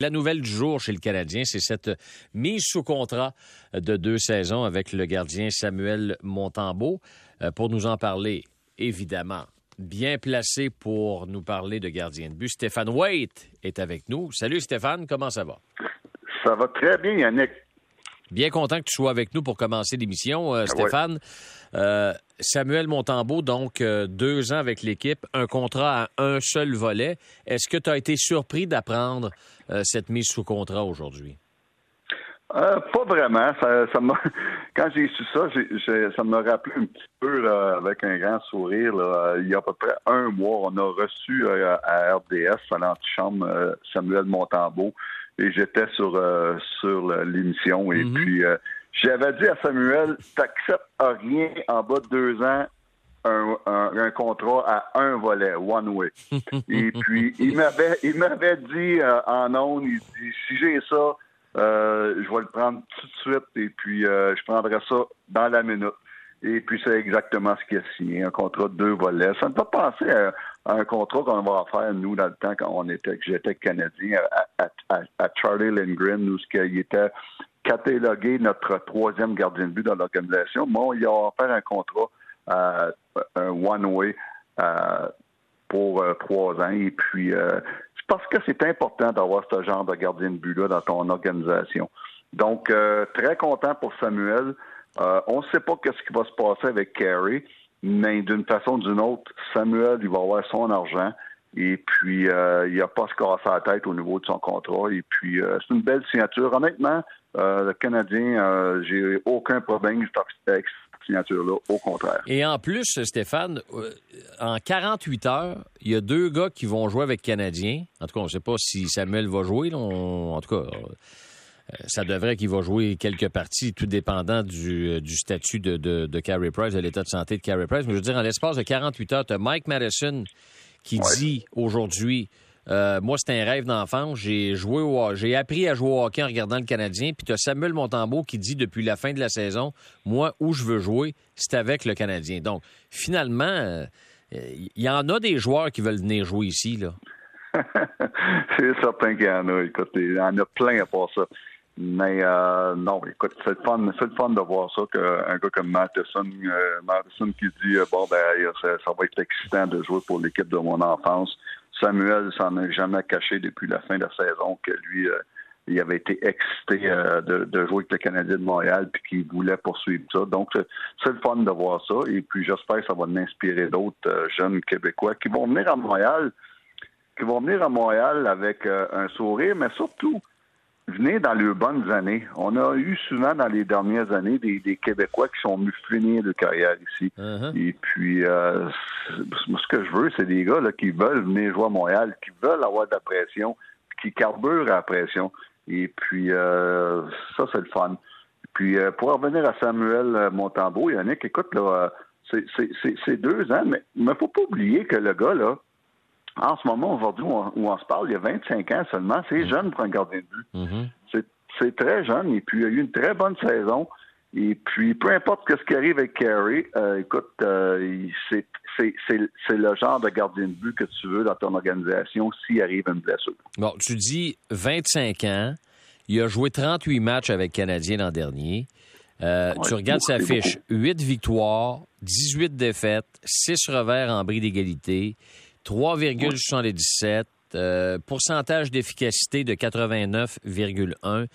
La nouvelle du jour chez le Canadien, c'est cette mise sous contrat de deux saisons avec le gardien Samuel Montambeau. Euh, pour nous en parler, évidemment, bien placé pour nous parler de gardien de but, Stéphane Waite est avec nous. Salut Stéphane, comment ça va? Ça va très bien, Yannick. Bien content que tu sois avec nous pour commencer l'émission, euh, Stéphane. Euh, Samuel Montambeau, donc euh, deux ans avec l'équipe, un contrat à un seul volet. Est-ce que tu as été surpris d'apprendre cette mise sous contrat aujourd'hui? pas vraiment. Quand j'ai su ça, ça me rappelé un petit peu avec un grand sourire. il y a à peu près un mois, on a reçu à RDS, à l'antichambre, Samuel Montambeau et j'étais sur euh, sur l'émission et mhm. puis euh, j'avais dit à Samuel t'acceptes rien en bas de deux ans un, un, contrat à un volet one way et puis il m'avait il m'avait dit euh, en ondes il dit si j'ai ça je vais le prendre tout de suite et puis je prendrai ça dans la minute et puis c'est exactement ce qu'il a signé, un contrat de deux volets. Ça me fait penser à, un contrat qu'on va faire, nous, dans le temps quand on était, que j'étais Canadien, à, Charlie Lindgren, où il était catalogué notre troisième gardien de but dans l'organisation. Moi, il a offert un contrat, euh, un one-way euh, pour euh, trois ans. Et puis, c'est parce que c'est important d'avoir ce genre de gardien de but-là dans ton organisation. Donc, très content pour Samuel. On ne sait pas qu'est-ce qui va se passer avec Carey, mais d'une façon ou d'une autre, Samuel, il va avoir son argent. Et puis, euh, il n'a pas se casser la tête au niveau de son contrat. Et puis, euh, c'est une belle signature. Honnêtement, le Canadien, j'ai aucun problème avec cette signature-là, au contraire. Et en plus, Stéphane, en 48 heures, il y a deux gars qui vont jouer avec Canadien. En tout cas, on ne sait pas si Samuel va jouer. en tout cas, euh, ça devrait qu'il va jouer quelques parties, tout dépendant du, euh, statut de, de, de Carey Price, de l'état de santé de Carey Price. Mais je veux dire, en l'espace de 48 heures, tu as Mike Madison qui dit aujourd'hui euh, moi, c'est un rêve d'enfant. J'ai joué au, j'ai appris à jouer au hockey en regardant le Canadien. Puis tu as Samuel Montembeau qui dit depuis la fin de la saison, moi, où je veux jouer, c'est avec le Canadien. Donc, finalement, il y en a des joueurs qui veulent venir jouer ici, là. c'est certain qu'il y en a. Écoute, il y en a plein à part ça. Mais euh, non, écoute, c'est le fun, c'est le fun de voir ça qu'un gars comme Matheson, euh, qui dit euh, bon ben ça, va être excitant de jouer pour l'équipe de mon enfance. Samuel s'en a jamais caché depuis la fin de la saison que lui euh, il avait été excité de, de, jouer avec le Canadien de Montréal puis qu'il voulait poursuivre ça. Donc c'est le fun de voir ça et puis j'espère que ça va m'inspirer d'autres jeunes Québécois qui vont venir à Montréal, qui vont venir à Montréal avec un sourire, mais surtout venez dans les bonnes années. On a eu souvent dans les dernières années des, Québécois qui sont venus finir de carrière ici. Uh-huh. Et puis, euh, ce que je veux, c'est des gars là, qui veulent venir jouer à Montréal, qui veulent avoir de la pression, qui carburent à la pression. Et puis, euh, ça, c'est le fun. Puis, euh, pour revenir à Samuel Montembeau, Yannick, écoute, là, c'est deux ans, mais il ne faut pas oublier que le gars, là, en ce moment, aujourd'hui, où, on se parle, il y a 25 ans seulement. C'est mm-hmm. jeune pour un gardien de but. Mm-hmm. C'est très jeune. Et puis, il a eu une très bonne saison. Et puis, peu importe ce qui arrive avec Carey, euh, écoute, euh, c'est le genre de gardien de but que tu veux dans ton organisation s'il arrive une blessure. Bon, tu dis 25 ans. Il a joué 38 matchs avec Canadien l'an dernier. Euh, tu regardes sa fiche. 8 victoires, 18 défaites, 6 revers en bris d'égalité. 3,77. Euh, pourcentage d'efficacité de 89,1.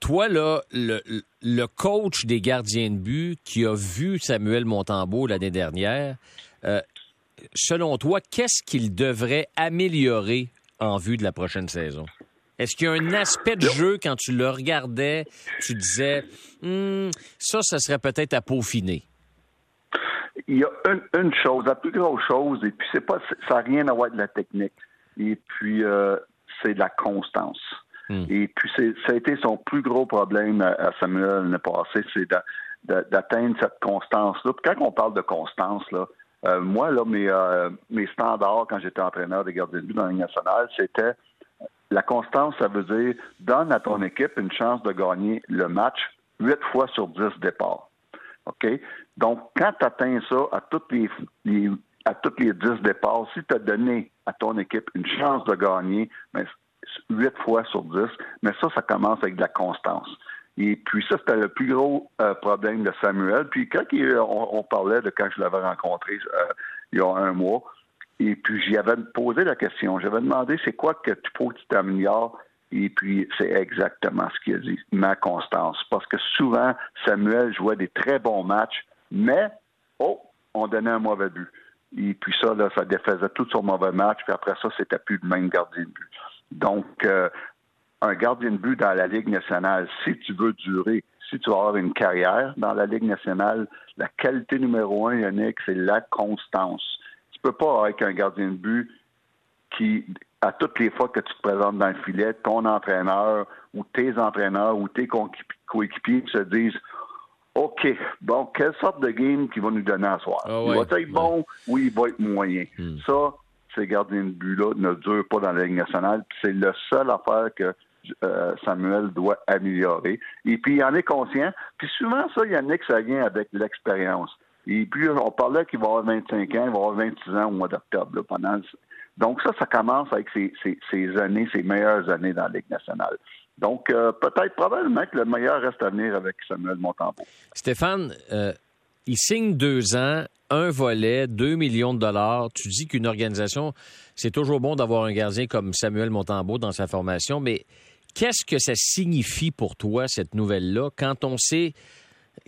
Toi, là, le, coach des gardiens de but qui a vu Samuel Montembeau l'année dernière, euh, selon toi, qu'est-ce qu'il devrait améliorer en vue de la prochaine saison? Est-ce qu'il y a un aspect de jeu, quand tu le regardais, tu disais, hmm, ça, ça serait peut-être à peaufiner? Il y a une, chose, la plus grosse chose, et puis c'est pas, ça n'a rien à voir avec la technique. Et puis euh, c'est de la constance. Hmm. Et puis ça a été son plus gros problème à, Samuel l'année passée, c'est d'atteindre cette constance-là. Quand on parle de constance, là, euh, moi, là, mes, euh, mes standards quand j'étais entraîneur de gardiens de but dans la nationale, c'était la constance, ça veut dire donne à ton équipe une chance de gagner le match huit fois sur dix départs. OK? Donc, quand tu atteins ça à toutes les, à toutes les 10 départs, si tu as donné à ton équipe une chance de gagner, ben, huit fois sur dix. Mais ça, ça commence avec de la constance. Et puis ça, c'était le plus gros euh, problème de Samuel. Puis quand on, parlait de quand je l'avais rencontré euh, il y a un mois, et puis j'y avais posé la question. J'avais demandé c'est quoi que tu faut que tu t'améliores? Et puis c'est exactement ce qu'il a dit, ma constance. Parce que souvent, Samuel jouait des très bons matchs, mais oh, on donnait un mauvais but. Et puis ça, là, ça défaisait tout son mauvais match. Puis après ça, c'était plus le même gardien de but. Donc, euh, un gardien de but dans la Ligue nationale, si tu veux durer, si tu veux avoir une carrière dans la Ligue nationale, la qualité numéro un, Yannick, c'est la constance. Tu peux pas avec un gardien de but qui, à toutes les fois que tu te présentes dans le filet, ton entraîneur ou tes entraîneurs ou tes coéquipiers se disent OK, bon, quelle sorte de game qu'il va nous donner à soir? Ah il va être bon ou il va être moyen? Hmm. Ça, ces gardiens de but-là ne durent pas dans la Ligue nationale. C'est la seule affaire que euh, Samuel doit améliorer. Et puis, il en est conscient. Puis souvent, ça, Yannick, ça vient avec l'expérience. Et puis, on parlait qu'il va avoir 25 ans, il va avoir 26 ans au mois d'octobre. Pendant... Donc, ça, ça commence avec ses, années, ses meilleures années dans la Ligue nationale. Donc, euh, peut-être, probablement que le meilleur reste à venir avec Samuel Montembeau. Stéphane, euh, il signe deux ans, un volet, deux millions de dollars. Tu dis qu'une organisation, c'est toujours bon d'avoir un gardien comme Samuel Montembeau dans sa formation, mais Qu'est-ce que ça signifie pour toi, cette nouvelle-là, quand on sait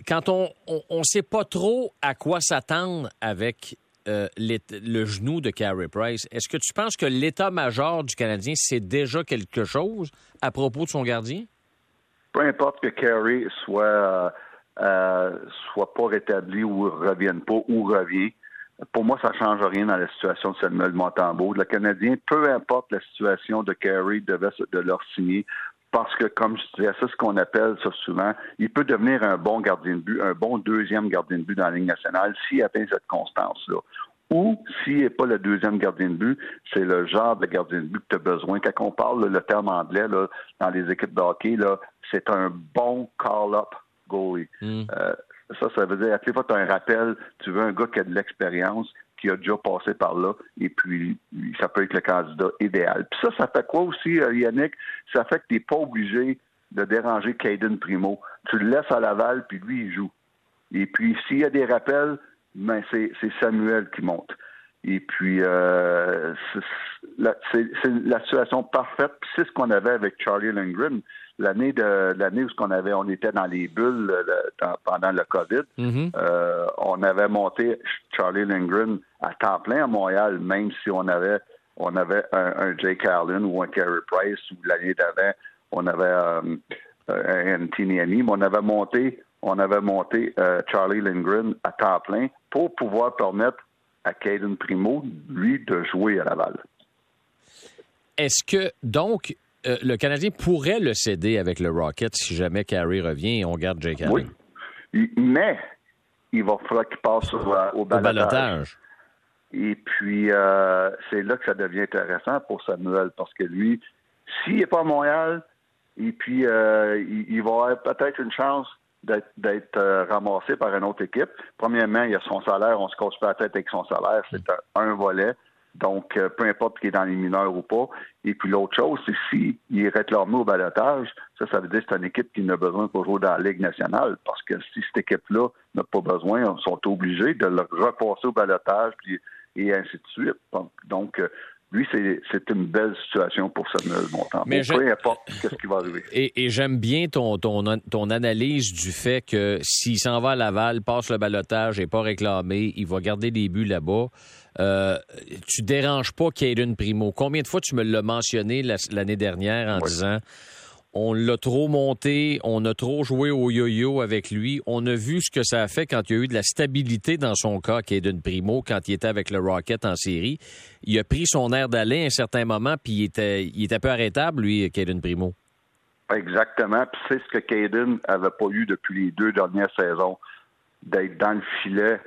quand on ne sait pas trop à quoi s'attendre avec euh, le genou de Carey Price, est-ce que tu penses que l'état-major du Canadien sait déjà quelque chose? À propos de son gardien? Peu importe que Carey soit, euh, euh, soit pas rétabli ou revienne pas ou revient, pour moi, ça ne change rien dans la situation de Samuel Montembeau. Le Canadien, peu importe la situation de Carey, devait de leur signer. Parce que, comme je disais, c'est ce qu'on appelle souvent, il peut devenir un bon gardien de but, un bon deuxième gardien de but dans la Ligue nationale s'il atteint cette constance-là. Ou s'il n'est pas le deuxième gardien de but, c'est le genre de gardien de but que tu as besoin. Quand on parle le terme anglais là, dans les équipes de hockey, c'est un bon call-up goalie. Mm. Euh, ça, ça veut dire, à chaque fois tu as un rappel, tu veux un gars qui a de l'expérience, qui a déjà passé par là, et puis ça peut être le candidat idéal. Puis ça, ça fait quoi aussi, euh, Yannick? Ça fait que tu n'es pas obligé de déranger Caden Primo. Tu le laisses à Laval, puis lui, il joue. Et puis, s'il y a des rappels, ben c'est Samuel qui monte. Et puis, euh, c'est la situation parfaite. C'est ce qu'on avait avec Charlie Lindgren l'année de l'année où on avait, on était dans les bulles euh, pendant le COVID. Mm-hmm. euh, on avait monté Charlie Lindgren à temps plein à Montréal, même si on avait on avait un, Jake Allen ou un Carey Price ou l'année d'avant on avait euh, un Anthony mais on avait monté on avait monté euh, Charlie Lindgren à temps plein pour pouvoir permettre à Caden Primo, lui, de jouer à Laval. Est-ce que, donc, euh, le Canadien pourrait le céder avec le Rocket si jamais Carey revient et on garde Jake Allen? Oui, mais il va falloir qu'il passe au, balotage. Et puis, euh, c'est là que ça devient intéressant pour Samuel, parce que lui, s'il n'est pas à Montréal, et puis euh, il, va avoir peut-être une chance d'être ramassé par une autre équipe. Premièrement, il y a son salaire, on se casse pas la tête avec son salaire, c'est un volet. Donc, euh, peu importe qu'il est dans les mineurs ou pas. Et puis l'autre chose, c'est s'il est réclamé au balotage, ça, ça veut dire que c'est une équipe qui n'a besoin pour jouer dans la Ligue nationale. Parce que si cette équipe-là n'a pas besoin, ils sont obligés de le repasser au balotage et ainsi de suite. Donc, euh, lui, c'est une belle situation pour Samuel Montembeau. Mais peu importe ce qui va arriver. Et, j'aime bien ton, ton, ton, analyse du fait que s'il s'en va à Laval, passe le balotage, et pas réclamé, il va garder des buts là-bas. Euh, tu déranges pas Caden Primo. Combien de fois tu me l'as mentionné l'année dernière en disant on l'a trop monté, on a trop joué au yo-yo avec lui. On a vu ce que ça a fait quand il y a eu de la stabilité dans son cas, Caden Primo, quand il était avec le Rocket en série. Il a pris son air d'aller à un certain moment, puis il était, il était peu arrêtable, lui, Caden Primo. Exactement. C'est ce que Caden avait pas eu depuis les deux dernières saisons, d'être dans le filet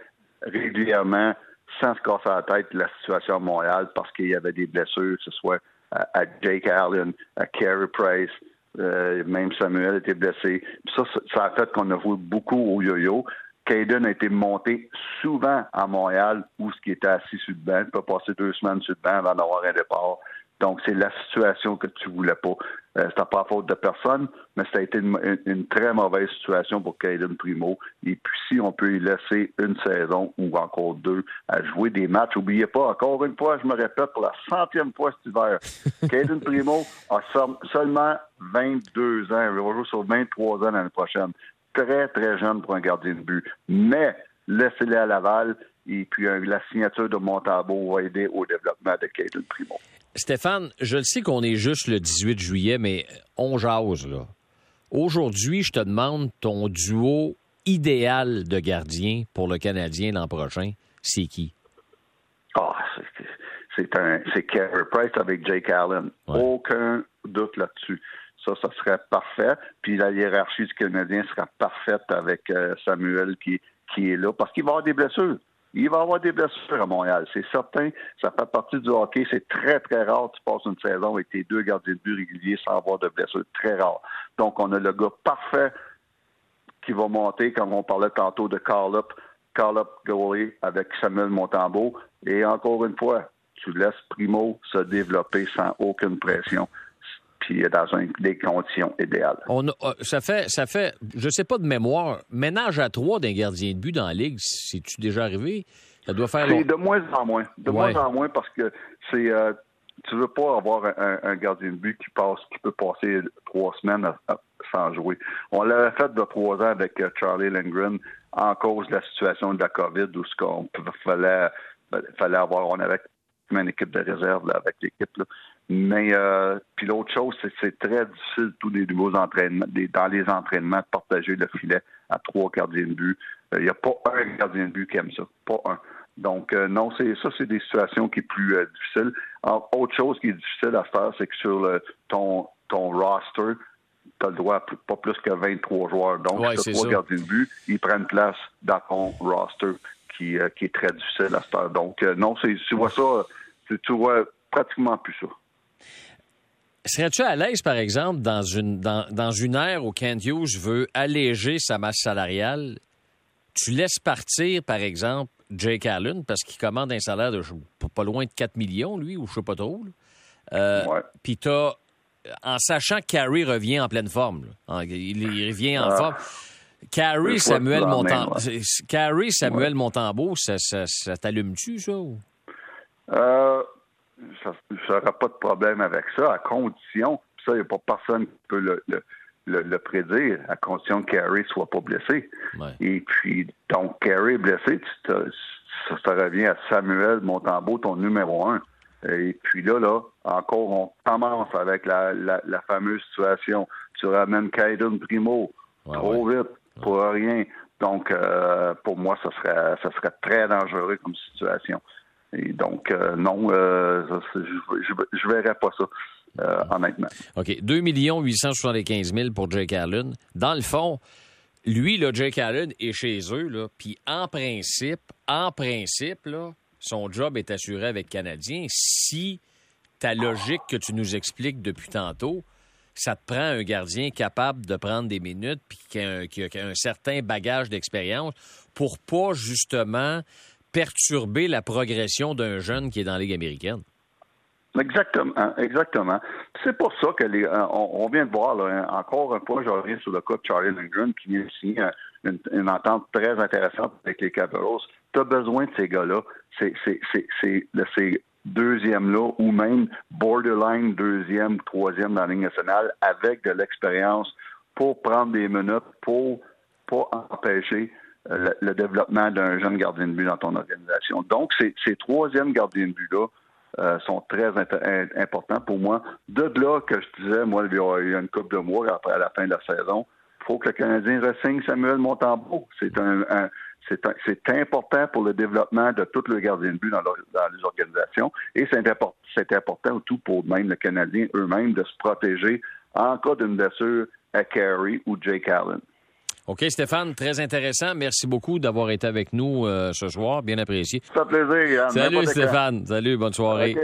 régulièrement, sans se casser la tête la situation à Montréal parce qu'il y avait des blessures, que ce soit à, Jake Allen, à Carey Price, euh, même Samuel était blessé. Ça, ça a fait qu'on a vu beaucoup au yo-yo. Caden a été monté souvent à Montréal où ce qui était assis sur le banc. Il peut passer deux semaines sur le banc avant d'avoir un départ. Donc, c'est la situation que tu voulais pas. Euh, C'était pas faute de personne, mais ça a été une, très mauvaise situation pour Caden Primo. Et puis, si on peut y laisser une saison ou encore deux à jouer des matchs, n'oubliez pas, encore une fois, je me répète pour la centième fois cet hiver, Caden Primo a seulement 22 ans. Il va jouer sur 23 ans l'année prochaine. Très, très jeune pour un gardien de but. Mais, laissez-les à Laval et puis la signature de Montabo va aider au développement de Caden Primo. Stéphane, je le sais qu'on est juste le 18 juillet, mais on jase, là. Aujourd'hui, je te demande ton duo idéal de gardien pour le Canadien l'an prochain. C'est qui? Ah, c'est un c'est Carey Price avec Jake Allen. Aucun doute là-dessus. Ça, ça serait parfait. Puis la hiérarchie du Canadien sera parfaite avec euh, Samuel qui, qui est là parce qu'il va avoir des blessures. Il va y avoir des blessures à Montréal, c'est certain. Ça fait partie du hockey. C'est très, très rare tu passes une saison avec tes deux gardiens de but réguliers sans avoir de blessures. Très rare. Donc, on a le gars parfait qui va monter, comme on parlait tantôt de Carl-Up, Carl-Up goalie avec Samuel Montambeau. Et encore une fois, tu laisses Primo se développer sans aucune pression puis dans des conditions idéales. On euh, ça fait, ça fait, je sais pas de mémoire, ménage à trois d'un gardien de but dans la ligue, c'est-tu déjà arrivé? Ça doit faire. C'est de moins en moins. De moins en moins parce que c'est. Euh, tu veux pas avoir un, gardien de but qui passe, qui peut passer trois semaines sans jouer. On l'avait fait de trois ans avec euh, Charlie Lindgren en cause de la situation de la COVID où ce qu'on fallait, fallait avoir, on avait une équipe de réserve avec l'équipe. Mais euh, puis l'autre chose, c'est que c'est très difficile tous les nouveaux entraînements, dans les entraînements, de partager le filet à trois gardiens de but. Il euh, n'y a pas un gardien de but qui aime ça, pas un. Donc euh, non, c'est ça, c'est des situations qui sont plus difficiles. autre chose qui est difficile à faire, c'est que sur le, ton ton roster, tu as le droit à pas plus que 23 joueurs. Donc, si trois gardiens de but, ils prennent place dans ton roster qui, qui est très difficile à faire. Donc, non, c'est, tu vois ça, tu vois pratiquement plus ça. Serais-tu à l'aise, par exemple, dans une, dans, dans une ère où Kent Hughes veut alléger sa masse salariale? Tu laisses partir, par exemple, Jake Allen, parce qu'il commande un salaire de pas loin de 4 millions, lui, ou je sais pas trop. Euh, Puis t'as, en sachant que Carey revient en pleine forme, il, revient en ah. forme. Carey, Samuel. Carey, Samuel Montambeau, ça, ça, ça t'allume-tu, ça? Euh, ça n'aura pas de problème avec ça, à condition, ça, il n'y a pas personne qui peut le, le, prédire, à condition que Carey soit pas blessé. Et puis, donc, Carey est blessé, tu ça, revient à Samuel Montembeau, ton numéro un. Et puis là, là, encore, on commence avec la, la, fameuse situation. Tu ramènes Kaiden Primo trop vite pour rien. Donc, euh, pour moi, ça serait, ça serait très dangereux comme situation. Et donc, euh, non, euh, je ne verrais pas ça. Euh, honnêtement. OK. 2 875 000 pour Jake Allen. Dans le fond, lui, là, Jake Allen est chez eux, puis en principe, en principe, là, son job est assuré avec Canadien. Si ta logique que tu nous expliques depuis tantôt, ça te prend un gardien capable de prendre des minutes puis qui a un certain bagage d'expérience pour pas justement perturber la progression d'un jeune qui est dans la Ligue américaine. Exactement, exactement. C'est pour ça que les, euh, vient de voir là, encore un point, je reviens sur le cas de Charlie Lindgren qui vient de signer une, entente très intéressante avec les Capitals. Tu as besoin de ces gars-là. C'est ces deuxièmes-là ou même borderline deuxième, troisième dans la Ligue nationale avec de l'expérience pour prendre des minutes, pour pas empêcher le, développement d'un jeune gardien de but dans ton organisation. Donc, ces, ces troisièmes gardiens de but-là euh, sont très importants pour moi. De là que je disais, moi, il y a une couple de mois après à la fin de la saison, il faut que le Canadien ressigne Samuel Montembeau. C'est un, c'est important pour le développement de tout le gardien de but dans, les organisations et c'est important, important tout pour même le Canadien eux-mêmes de se protéger en cas d'une blessure à Carey ou Jake Allen. OK, Stéphane, très intéressant. Merci beaucoup d'avoir été avec nous euh, ce soir. Bien apprécié. Ça fait plaisir, Yann. Salut, Stéphane. Salut, bonne soirée.